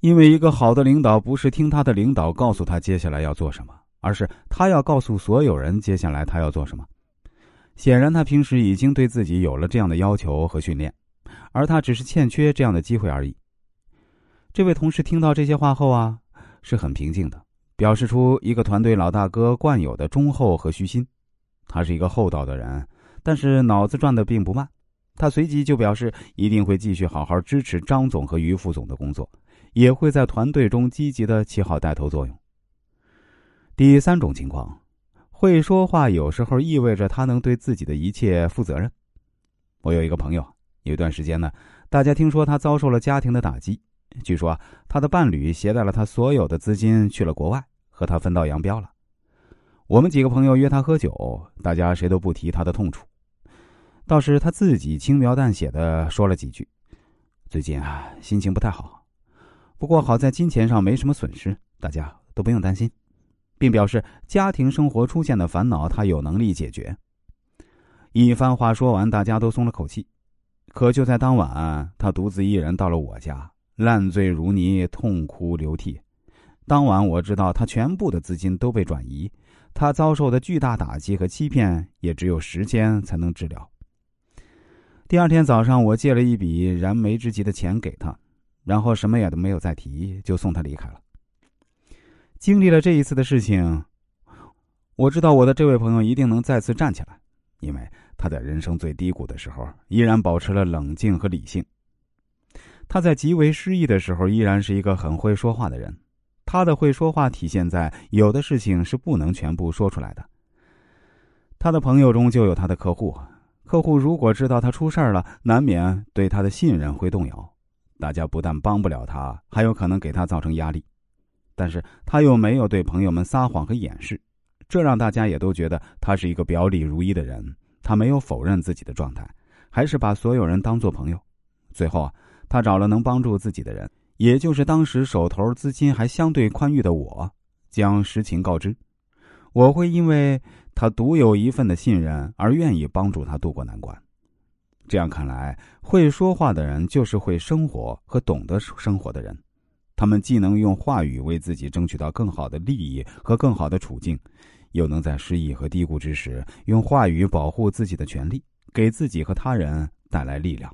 因为一个好的领导不是听他的领导告诉他接下来要做什么，而是他要告诉所有人接下来他要做什么。显然，他平时已经对自己有了这样的要求和训练，而他只是欠缺这样的机会而已。这位同事听到这些话后啊，是很平静的，表示出一个团队老大哥惯有的忠厚和虚心。他是一个厚道的人，但是脑子转的并不慢。他随即就表示一定会继续好好支持张总和于副总的工作，也会在团队中积极的起好带头作用。第三种情况。会说话有时候意味着他能对自己的一切负责任。我有一个朋友，有一段时间呢，大家听说他遭受了家庭的打击。据说他的伴侣携带了他所有的资金去了国外，和他分道扬镳了。我们几个朋友约他喝酒，大家谁都不提他的痛楚，倒是他自己轻描淡写的说了几句：“最近啊，心情不太好，不过好在金钱上没什么损失，大家都不用担心。”并表示家庭生活出现的烦恼，他有能力解决。一番话说完，大家都松了口气。可就在当晚，他独自一人到了我家，烂醉如泥，痛哭流涕。当晚我知道他全部的资金都被转移，他遭受的巨大打击和欺骗，也只有时间才能治疗。第二天早上，我借了一笔燃眉之急的钱给他，然后什么也都没有再提，就送他离开了。经历了这一次的事情，我知道我的这位朋友一定能再次站起来，因为他在人生最低谷的时候依然保持了冷静和理性。他在极为失意的时候依然是一个很会说话的人。他的会说话体现在有的事情是不能全部说出来的。他的朋友中就有他的客户，客户如果知道他出事了，难免对他的信任会动摇。大家不但帮不了他，还有可能给他造成压力。但是他又没有对朋友们撒谎和掩饰，这让大家也都觉得他是一个表里如一的人。他没有否认自己的状态，还是把所有人当做朋友。最后啊，他找了能帮助自己的人，也就是当时手头资金还相对宽裕的我，将实情告知。我会因为他独有一份的信任而愿意帮助他渡过难关。这样看来，会说话的人就是会生活和懂得生活的人。他们既能用话语为自己争取到更好的利益和更好的处境，又能在失意和低谷之时用话语保护自己的权利，给自己和他人带来力量。